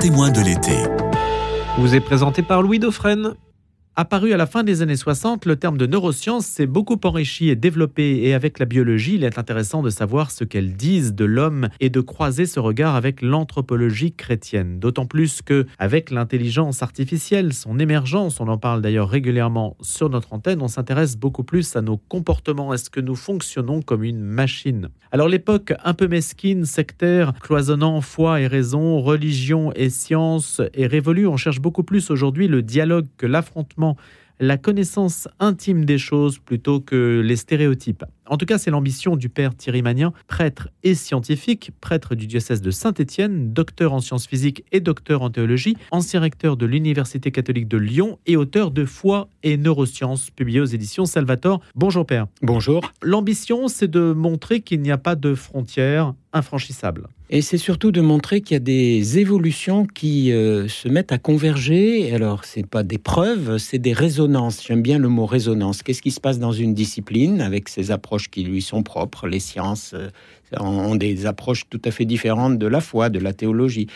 témoin de l'été. Vous est présenté par Louis Dauphren. Apparu à la fin des années 60, le terme de neuroscience s'est beaucoup enrichi et développé et avec la biologie, il est intéressant de savoir ce qu'elles disent de l'homme et de croiser ce regard avec l'anthropologie chrétienne. D'autant plus que avec l'intelligence artificielle, son émergence, on en parle d'ailleurs régulièrement sur notre antenne, on s'intéresse beaucoup plus à nos comportements. Est-ce que nous fonctionnons comme une machine Alors l'époque un peu mesquine, sectaire, cloisonnant foi et raison, religion et science est révolue. On cherche beaucoup plus aujourd'hui le dialogue que l'affrontement la connaissance intime des choses plutôt que les stéréotypes. En tout cas, c'est l'ambition du père Thierry Magnin, prêtre et scientifique, prêtre du diocèse de Saint-Étienne, docteur en sciences physiques et docteur en théologie, ancien recteur de l'Université catholique de Lyon et auteur de Foi et neurosciences, publié aux éditions Salvator. Bonjour père. Bonjour. L'ambition, c'est de montrer qu'il n'y a pas de frontières infranchissables. Et c'est surtout de montrer qu'il y a des évolutions qui euh, se mettent à converger. Alors, c'est pas des preuves, c'est des résonances. J'aime bien le mot résonance. Qu'est-ce qui se passe dans une discipline avec ses approches qui lui sont propres Les sciences euh, ont des approches tout à fait différentes de la foi, de la théologie.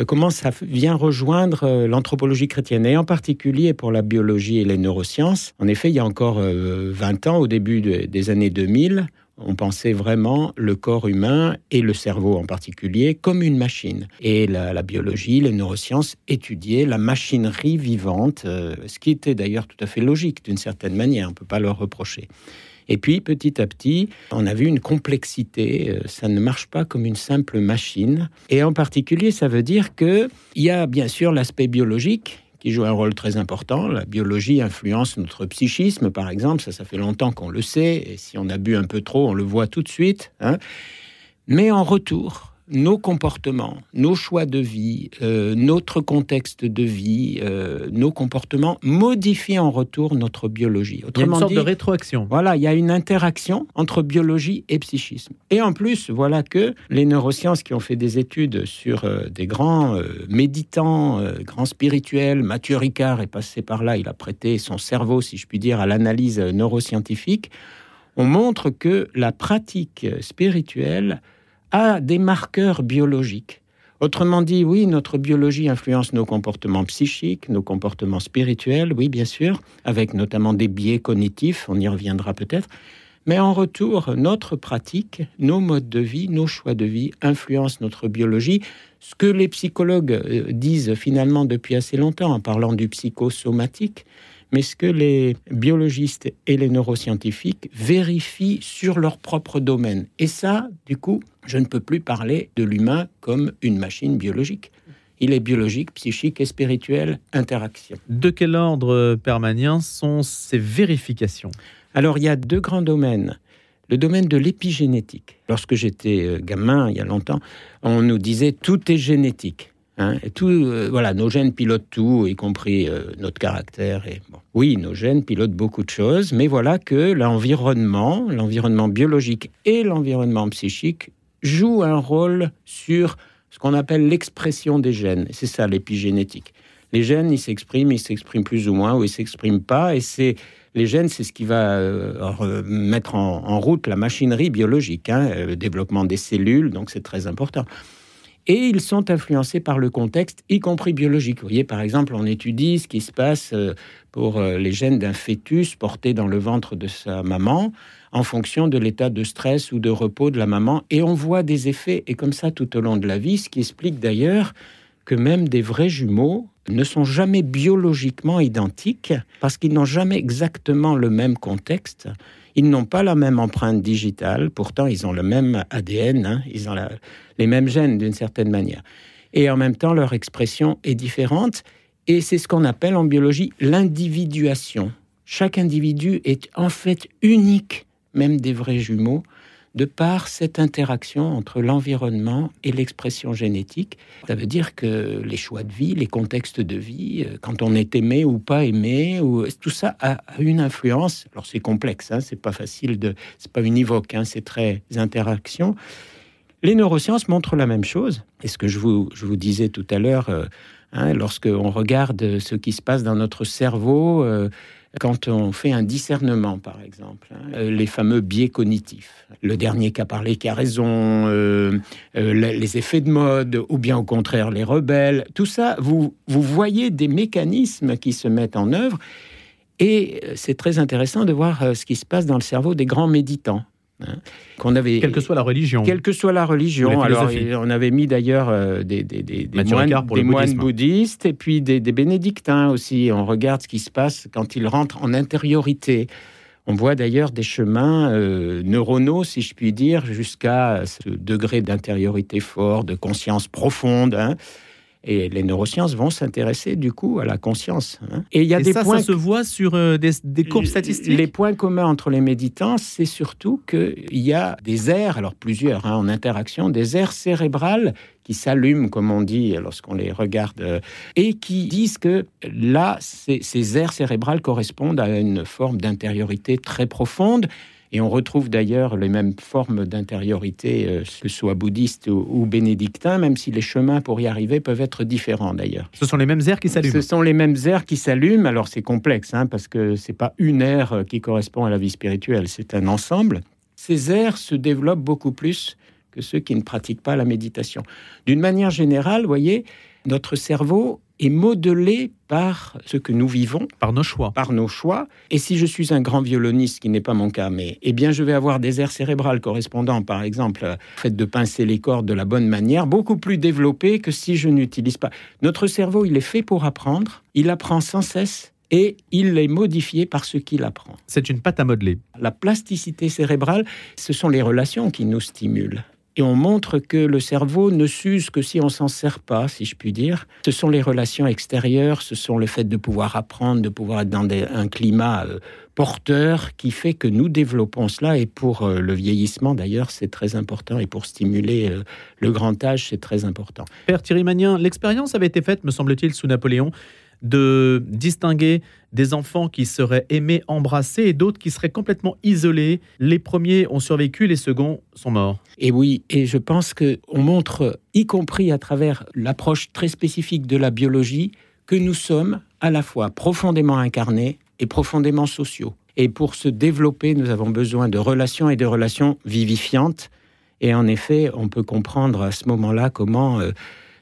Euh, comment ça vient rejoindre l'anthropologie chrétienne? Et en particulier pour la biologie et les neurosciences En effet, il y a encore 20 ans, au début des années 2000, on pensait vraiment le corps humain et le cerveau en particulier comme une machine. Et la, biologie, les neurosciences étudiaient la machinerie vivante, euh, ce qui était d'ailleurs tout à fait logique d'une certaine manière, on ne peut pas leur reprocher. Et puis petit à petit, on a vu une complexité, euh, ça ne marche pas comme une simple machine. Et en particulier, ça veut dire qu'il y a bien sûr l'aspect biologique qui joue un rôle très important. La biologie influence notre psychisme, par exemple. Ça, ça fait longtemps qu'on le sait. Et si on a bu un peu trop, on le voit tout de suite. Hein. Mais en retour, nos comportements, nos choix de vie, euh, notre contexte de vie, euh, nos comportements modifient en retour notre biologie. Autrement il y a une sorte de rétroaction. Voilà, il y a une interaction entre biologie et psychisme. Et en plus, voilà que les neurosciences qui ont fait des études sur euh, des grands méditants, grands spirituels, Mathieu Ricard est passé par là, il a prêté son cerveau, si je puis dire, à l'analyse neuroscientifique. On montre que la pratique spirituelle a des marqueurs biologiques. Autrement dit, oui, notre biologie influence nos comportements psychiques, nos comportements spirituels, oui, bien sûr, avec notamment des biais cognitifs, on y reviendra peut-être. Mais en retour, notre pratique, nos modes de vie, nos choix de vie influencent notre biologie. Ce que les psychologues euh, disent finalement depuis assez longtemps en parlant du psychosomatique, mais ce que les biologistes et les neuroscientifiques vérifient sur leur propre domaine. Et ça, du coup, je ne peux plus parler de l'humain comme une machine biologique. Il est biologique, psychique et spirituel, interaction. De quel ordre permanent sont ces vérifications? Alors, il y a deux grands domaines. Le domaine de l'épigénétique. Lorsque j'étais euh, gamin, il y a longtemps, on nous disait tout est génétique. Hein, et tout, euh, voilà, nos gènes pilotent tout, y compris euh, notre caractère. Et bon, oui, nos gènes pilotent beaucoup de choses, mais voilà que l'environnement, l'environnement biologique et l'environnement psychique jouent un rôle sur ce qu'on appelle l'expression des gènes. C'est ça l'épigénétique. Les gènes, ils s'expriment, ils s'expriment plus ou moins, ou ils s'expriment pas, et c'est les gènes, c'est ce qui va euh, mettre en, route la machinerie biologique, hein, le développement des cellules, donc c'est très important et ils sont influencés par le contexte, y compris biologique. Vous voyez, par exemple, on étudie ce qui se passe euh, pour euh, les gènes d'un fœtus porté dans le ventre de sa maman en fonction de l'état de stress ou de repos de la maman, et on voit des effets, et comme ça tout au long de la vie, ce qui explique d'ailleurs que même des vrais jumeaux ne sont jamais biologiquement identiques parce qu'ils n'ont jamais exactement le même contexte. Ils n'ont pas la même empreinte digitale, pourtant ils ont le même ADN, hein. ils ont les mêmes gènes d'une certaine manière. Et en même temps, leur expression est différente, et c'est ce qu'on appelle en biologie l'individuation. Chaque individu est en fait unique, même des vrais jumeaux, de par cette interaction entre l'environnement et l'expression génétique. Ça veut dire que les choix de vie, les contextes de vie, euh, quand on est aimé ou pas aimé, ou, tout ça a une influence. Alors c'est complexe, hein, c'est pas facile de, c'est pas univoque, hein, c'est très interaction. Les neurosciences montrent la même chose. Et ce que je vous, je vous disais tout à l'heure, euh, hein, lorsque on regarde ce qui se passe dans notre cerveau, euh, quand on fait un discernement, par exemple, hein, euh, les fameux biais cognitifs. Le dernier qui a parlé qui a raison, euh, euh, les effets de mode, ou bien au contraire les rebelles, tout ça, vous, vous voyez des mécanismes qui se mettent en œuvre. Et c'est très intéressant de voir ce qui se passe dans le cerveau des grands méditants. Hein, qu'on avait, quelle que soit la religion. Quelle que soit la religion. Alors, on avait mis d'ailleurs euh, des, des, des, moines, bouddhistes et puis des, bénédictins aussi. On regarde ce qui se passe quand ils rentrent en intériorité. On voit d'ailleurs des chemins euh, neuronaux, si je puis dire, jusqu'à ce degré d'intériorité fort, de conscience profonde. Hein. Et les neurosciences vont s'intéresser du coup à la conscience. Hein. Et il y a des ça, points. Ça se voit sur euh, des, courbes statistiques. Les points communs entre les méditants, c'est surtout qu'il y a des aires, alors plusieurs hein, en interaction, des aires cérébrales qui s'allument, comme on dit lorsqu'on les regarde, euh, et qui disent que là, ces, ces aires cérébrales correspondent à une forme d'intériorité très profonde et on retrouve d'ailleurs les mêmes formes d'intériorité, euh, que ce soit bouddhiste ou, bénédictin, même si les chemins pour y arriver peuvent être différents d'ailleurs. Ce sont les mêmes aires qui s'allument. Ce sont les mêmes aires qui s'allument. Alors c'est complexe, hein, parce que c'est pas une aire euh, qui correspond à la vie spirituelle, c'est un ensemble. Ces aires se développent beaucoup plus que ceux qui ne pratiquent pas la méditation. D'une manière générale, vous voyez, notre cerveau est modelé par ce que nous vivons. Par nos choix. Par nos choix. Et si je suis un grand violoniste, ce qui n'est pas mon cas, mais eh bien, je vais avoir des aires cérébrales correspondant, par exemple, au fait de pincer les cordes de la bonne manière, beaucoup plus développées que si je n'utilise pas. Notre cerveau, il est fait pour apprendre. Il apprend sans cesse et il est modifié par ce qu'il apprend. C'est une pâte à modeler. La plasticité cérébrale, ce sont les relations qui nous stimulent. Et on montre que le cerveau ne s'use que si on s'en sert pas, si je puis dire. Ce sont les relations extérieures, ce sont le fait de pouvoir apprendre, de pouvoir être dans un climat euh, porteur qui fait que nous développons cela. Et pour euh, le vieillissement, d'ailleurs, c'est très important. Et pour stimuler euh, le grand âge, c'est très important. Père Thierry Magnin, l'expérience avait été faite, me semble-t-il, sous Napoléon de distinguer des enfants qui seraient aimés, embrassés et d'autres qui seraient complètement isolés. Les premiers ont survécu, les seconds sont morts. Et oui, et je pense que on montre, y compris à travers l'approche très spécifique de la biologie, que nous sommes à la fois profondément incarnés et profondément sociaux. Et pour se développer, nous avons besoin de relations et de relations vivifiantes. Et en effet, on peut comprendre à ce moment-là comment euh,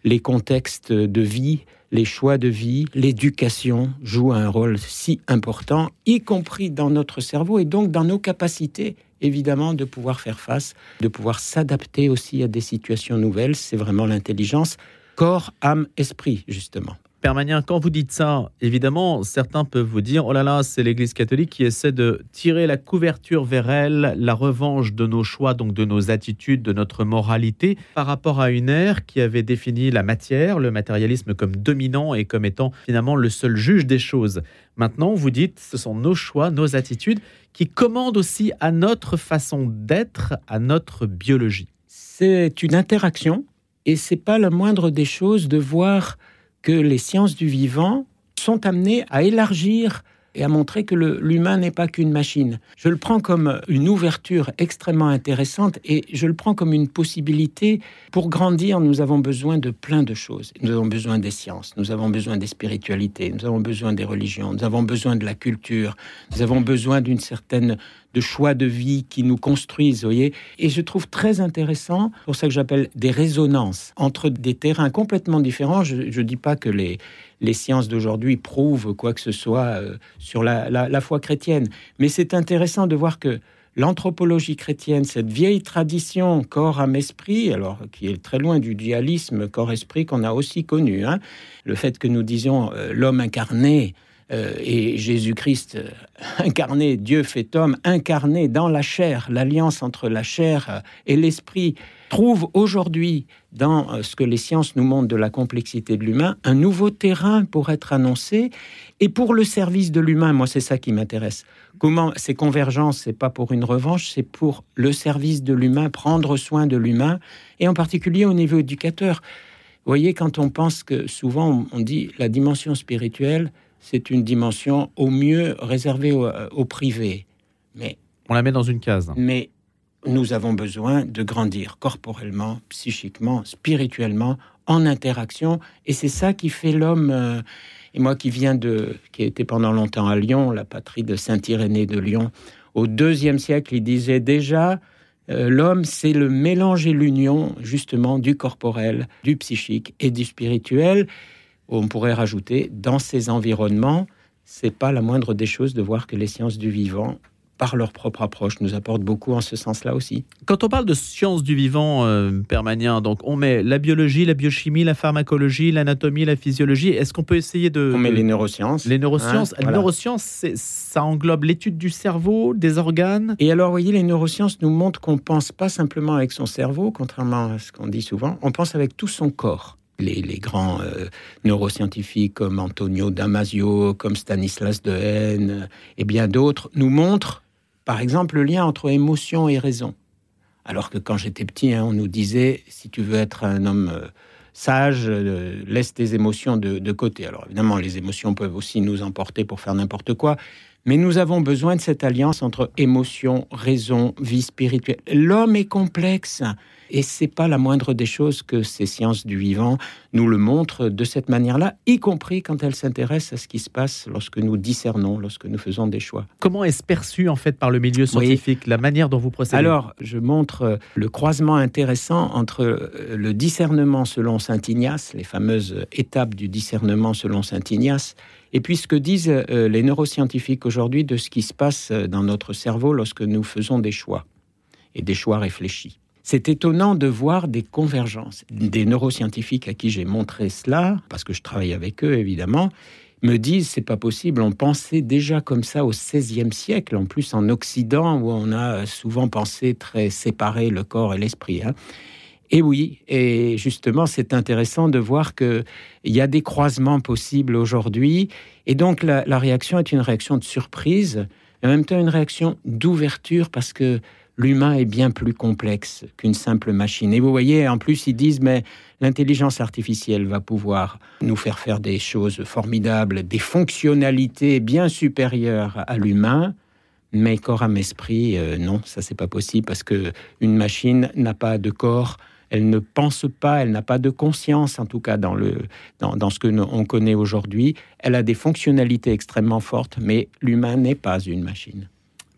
les contextes de vie les choix de vie, l'éducation jouent un rôle si important, y compris dans notre cerveau et donc dans nos capacités, évidemment, de pouvoir faire face, de pouvoir s'adapter aussi à des situations nouvelles. C'est vraiment l'intelligence, corps, âme, esprit, justement. Père quand vous dites ça, évidemment, certains peuvent vous dire oh là là, c'est l'Église catholique qui essaie de tirer la couverture vers elle, la revanche de nos choix, donc de nos attitudes, de notre moralité, par rapport à une ère qui avait défini la matière, le matérialisme comme dominant et comme étant finalement le seul juge des choses. Maintenant, vous dites ce sont nos choix, nos attitudes qui commandent aussi à notre façon d'être, à notre biologie. C'est une interaction et c'est pas la moindre des choses de voir que les sciences du vivant sont amenées à élargir et à montrer que l'humain n'est pas qu'une machine. Je le prends comme une ouverture extrêmement intéressante et je le prends comme une possibilité. Pour grandir, nous avons besoin de plein de choses. Nous avons besoin des sciences, nous avons besoin des spiritualités, nous avons besoin des religions, nous avons besoin de la culture, nous avons besoin d'une certaine de choix de vie qui nous construisent, voyez. Et je trouve très intéressant, pour ça que j'appelle des résonances entre des terrains complètement différents. Je ne dis pas que les, les sciences d'aujourd'hui prouvent quoi que ce soit euh, sur la, la, foi chrétienne, mais c'est intéressant de voir que l'anthropologie chrétienne, cette vieille tradition corps, âme, esprit, alors qui est très loin du dualisme corps-esprit qu'on a aussi connu, hein, le fait que nous disions euh, l'homme incarné, euh, et Jésus-Christ euh, incarné, Dieu fait homme, incarné dans la chair, l'alliance entre la chair euh, et l'esprit, trouve aujourd'hui, dans ce que les sciences nous montrent de la complexité de l'humain, un nouveau terrain pour être annoncé et pour le service de l'humain. Moi, c'est ça qui m'intéresse. Comment ces convergences, c'est pas pour une revanche, c'est pour le service de l'humain, prendre soin de l'humain, et en particulier au niveau éducateur. Vous voyez, quand on pense que souvent on dit la dimension spirituelle, c'est une dimension au mieux réservée au, privé. Mais on la met dans une case. Mais nous avons besoin de grandir corporellement, psychiquement, spirituellement, en interaction, et c'est ça qui fait l'homme. Euh, Et moi qui viens de, qui été pendant longtemps à Lyon, la patrie de Saint Irénée de Lyon, au deuxième siècle, il disait déjà euh, l'homme, c'est le mélange et l'union justement du corporel, du psychique et du spirituel. On pourrait rajouter dans ces environnements, c'est pas la moindre des choses de voir que les sciences du vivant par leur propre approche, nous apportent beaucoup en ce sens-là aussi. Quand on parle de sciences du vivant euh, permanent, donc on met la biologie, la biochimie, la pharmacologie, l'anatomie, la physiologie. Est-ce qu'on peut essayer de... On met les neurosciences. Les neurosciences. Hein, les neurosciences, ça englobe l'étude du cerveau, des organes. Et alors, vous voyez, les neurosciences nous montrent qu'on pense pas simplement avec son cerveau, contrairement à ce qu'on dit souvent, on pense avec tout son corps. Les, grands euh, neuroscientifiques comme Antonio Damasio, comme Stanislas Dehaene et bien d'autres nous montrent par exemple, le lien entre émotion et raison. Alors que quand j'étais petit, hein, on nous disait, si tu veux être un homme euh, sage, euh, laisse tes émotions de, côté. Alors évidemment, les émotions peuvent aussi nous emporter pour faire n'importe quoi, mais nous avons besoin de cette alliance entre émotion, raison, vie spirituelle. L'homme est complexe. Et c'est pas la moindre des choses que ces sciences du vivant nous le montrent de cette manière-là, y compris quand elles s'intéressent à ce qui se passe lorsque nous discernons, lorsque nous faisons des choix. Comment est-ce perçu en fait par le milieu scientifique, la manière dont vous procédez? Alors, je montre euh, le croisement intéressant entre euh, le discernement selon saint Ignace, les fameuses étapes du discernement selon saint Ignace, et puis ce que disent euh, les neuroscientifiques aujourd'hui de ce qui se passe dans notre cerveau lorsque nous faisons des choix et des choix réfléchis. C'est étonnant de voir des convergences. Des neuroscientifiques à qui j'ai montré cela, parce que je travaille avec eux évidemment, me disent c'est pas possible. On pensait déjà comme ça au XVIe siècle, en plus en Occident où on a souvent pensé très séparer le corps et l'esprit. Hein. Et oui, et justement, c'est intéressant de voir qu'il y a des croisements possibles aujourd'hui. Et donc, la, réaction est une réaction de surprise, et en même temps une réaction d'ouverture, parce que l'humain est bien plus complexe qu'une simple machine. Et vous voyez, en plus, ils disent, mais l'intelligence artificielle va pouvoir nous faire faire des choses formidables, des fonctionnalités bien supérieures à l'humain. Mais corps, âme, esprit, euh, non, ça c'est pas possible parce que une machine n'a pas de corps, elle ne pense pas, elle n'a pas de conscience, en tout cas dans, le, dans, dans ce que on connaît aujourd'hui. Elle a des fonctionnalités extrêmement fortes, mais l'humain n'est pas une machine.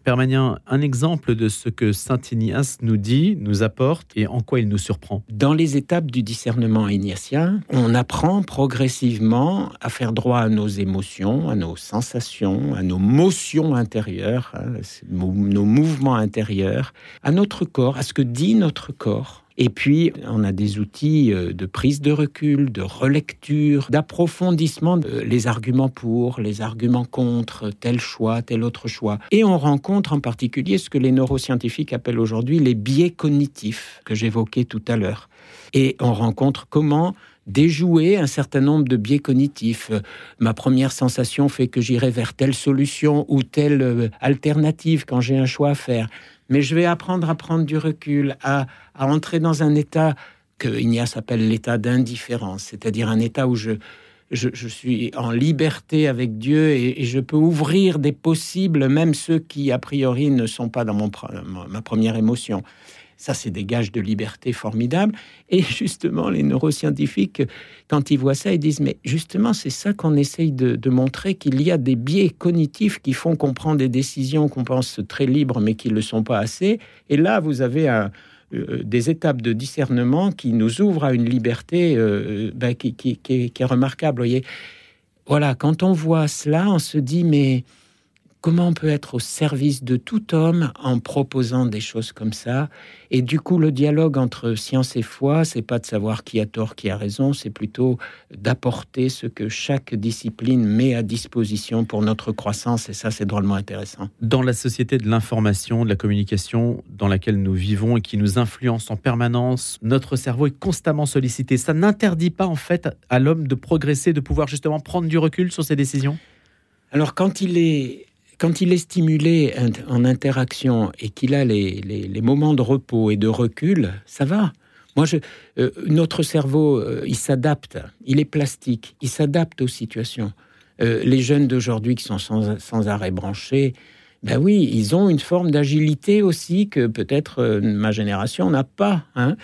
Père un exemple de ce que Saint Ignace nous dit, nous apporte et en quoi il nous surprend. Dans les étapes du discernement ignatien, on apprend progressivement à faire droit à nos émotions, à nos sensations, à nos motions intérieures, hein, nos mouvements intérieurs, à notre corps, à ce que dit notre corps et puis, on a des outils euh, de prise de recul, de relecture, d'approfondissement, les arguments pour, les arguments contre, tel choix, tel autre choix. Et on rencontre en particulier ce que les neuroscientifiques appellent aujourd'hui les biais cognitifs que j'évoquais tout à l'heure. Et on rencontre comment déjouer un certain nombre de biais cognitifs. Ma première sensation fait que j'irai vers telle solution ou telle euh, alternative quand j'ai un choix à faire mais je vais apprendre à prendre du recul, à, entrer dans un état que Ignace appelle l'état d'indifférence, c'est-à-dire un état où je, je, suis en liberté avec Dieu et, je peux ouvrir des possibles, même ceux qui a priori ne sont pas dans mon, ma première émotion. Ça, c'est des gages de liberté formidables. Et justement, les neuroscientifiques, quand ils voient ça, ils disent, mais justement, c'est ça qu'on essaye de, montrer, qu'il y a des biais cognitifs qui font qu'on prend des décisions qu'on pense très libres, mais qui ne le sont pas assez. Et là, vous avez euh, des étapes de discernement qui nous ouvrent à une liberté euh, ben, qui, qui, est remarquable. Voyez voilà, quand on voit cela, on se dit, mais comment on peut être au service de tout homme en proposant des choses comme ça. Et du coup, le dialogue entre science et foi, c'est pas de savoir qui a tort, qui a raison, c'est plutôt d'apporter ce que chaque discipline met à disposition pour notre croissance. Et ça, c'est drôlement intéressant. Dans la société de l'information, de la communication dans laquelle nous vivons et qui nous influence en permanence, notre cerveau est constamment sollicité. Ça n'interdit pas, en fait, à l'homme de progresser, de pouvoir justement prendre du recul sur ses décisions? Alors quand il est quand il est stimulé en interaction et qu'il a les, moments de repos et de recul, ça va. Moi, je, euh, notre cerveau, euh, il s'adapte, il est plastique, il s'adapte aux situations. Euh, les jeunes d'aujourd'hui qui sont sans, arrêt branchés, ben oui, ils ont une forme d'agilité aussi que peut-être ma génération n'a pas. Hein.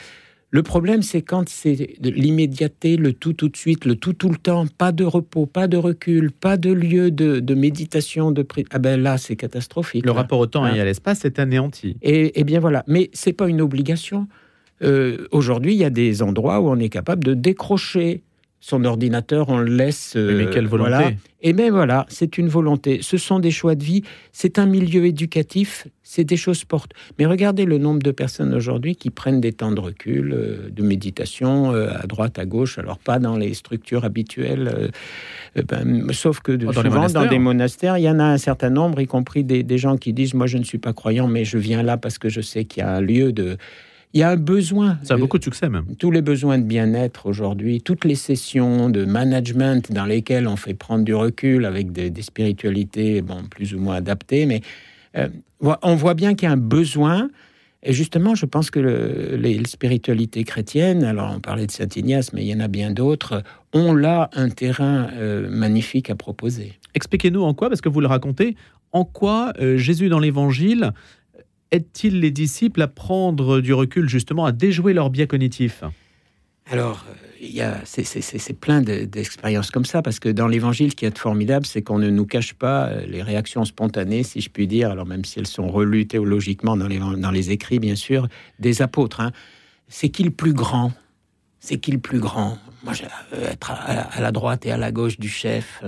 Le problème, c'est quand c'est l'immédiateté, le tout tout de suite, le tout tout le temps, pas de repos, pas de recul, pas de lieu de, méditation, de Ah ben là, c'est catastrophique. Le rapport au temps et hein. à l'espace est anéanti. Et, et, bien voilà, mais c'est pas une obligation. Euh, aujourd'hui, il y a des endroits où on est capable de décrocher son ordinateur, on le laisse. mais quelle volonté voilà. Et bien voilà, c'est une volonté. Ce sont des choix de vie. C'est un milieu éducatif. C'est des choses portes. Mais regardez le nombre de personnes aujourd'hui qui prennent des temps de recul, euh, de méditation euh, à droite, à gauche. Alors pas dans les structures habituelles, ben, sauf que dans souvent dans des monastères, il y en a un certain nombre, y compris des, des gens qui disent moi je ne suis pas croyant, mais je viens là parce que je sais qu'il y a un lieu de il y a un besoin. Ça a beaucoup de succès même. Tous les besoins de bien-être aujourd'hui, toutes les sessions de management dans lesquelles on fait prendre du recul avec des, spiritualités bon, plus ou moins adaptées, mais euh, on voit bien qu'il y a un besoin. Et justement, je pense que les, spiritualités chrétiennes, alors on parlait de Saint Ignace, mais il y en a bien d'autres, ont là un terrain euh, magnifique à proposer. Expliquez-nous en quoi, parce que vous le racontez, en quoi euh, Jésus dans l'Évangile aide-t-il les disciples à prendre du recul, justement, à déjouer leur biais cognitif? Alors, euh, il y a, c'est, plein d'expériences comme ça, parce que dans l'Évangile, ce qui est formidable, c'est qu'on ne nous cache pas euh, les réactions spontanées, si je puis dire, alors même si elles sont relues théologiquement dans les, dans les écrits, bien sûr, des apôtres. Hein. C'est qui le plus grand? C'est qui le plus grand? Moi, je être à, la droite et à la gauche du chef.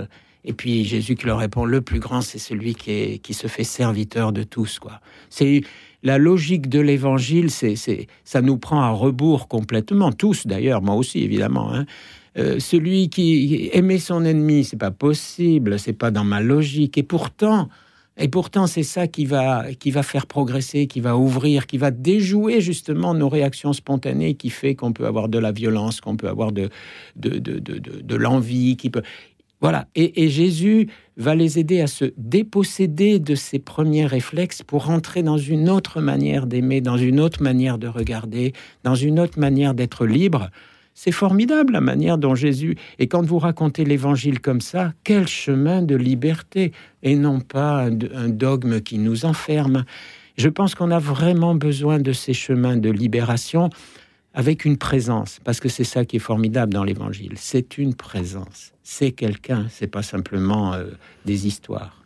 Et puis Jésus qui leur répond, le plus grand, c'est celui qui, qui se fait serviteur de tous. quoi. C'est la logique de l'évangile, c'est, ça nous prend à rebours complètement, tous d'ailleurs, moi aussi évidemment. Hein. Euh, celui qui aimait son ennemi, c'est pas possible, c'est pas dans ma logique. Et pourtant, et pourtant, c'est ça qui va, qui va faire progresser, qui va ouvrir, qui va déjouer justement nos réactions spontanées, qui fait qu'on peut avoir de la violence, qu'on peut avoir de, de, de, de, de l'envie, qui peut. Voilà. Et, Jésus va les aider à se déposséder de ces premiers réflexes pour rentrer dans une autre manière d'aimer, dans une autre manière de regarder, dans une autre manière d'être libre. C'est formidable la manière dont Jésus, et quand vous racontez l'évangile comme ça, quel chemin de liberté, et non pas un dogme qui nous enferme. Je pense qu'on a vraiment besoin de ces chemins de libération avec une présence, parce que c'est ça qui est formidable dans l'Évangile. C'est une présence, c'est quelqu'un, c'est pas simplement euh, des histoires.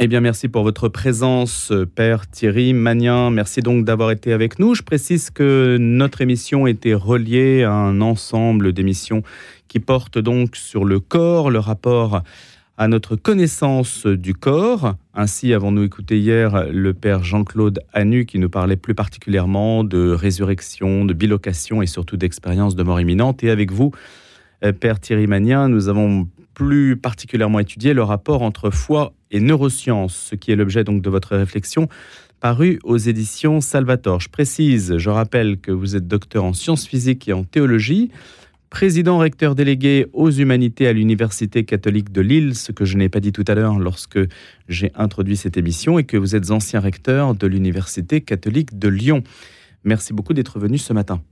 Eh bien, merci pour votre présence, Père Thierry Magnin. Merci donc d'avoir été avec nous. Je précise que notre émission était reliée à un ensemble d'émissions qui portent donc sur le corps, le rapport à notre connaissance du corps. Ainsi avons-nous écouté hier le père Jean-Claude Anu qui nous parlait plus particulièrement de résurrection, de bilocation et surtout d'expérience de mort imminente. Et avec vous, euh, père Thierry Magnin, nous avons plus particulièrement étudié le rapport entre foi et neurosciences, ce qui est l'objet donc de votre réflexion paru aux éditions Salvatore. Je précise, je rappelle que vous êtes docteur en sciences physiques et en théologie président recteur délégué aux humanités à l'Université catholique de Lille, ce que je n'ai pas dit tout à l'heure lorsque j'ai introduit cette émission, et que vous êtes ancien recteur de l'Université catholique de Lyon. Merci beaucoup d'être venu ce matin.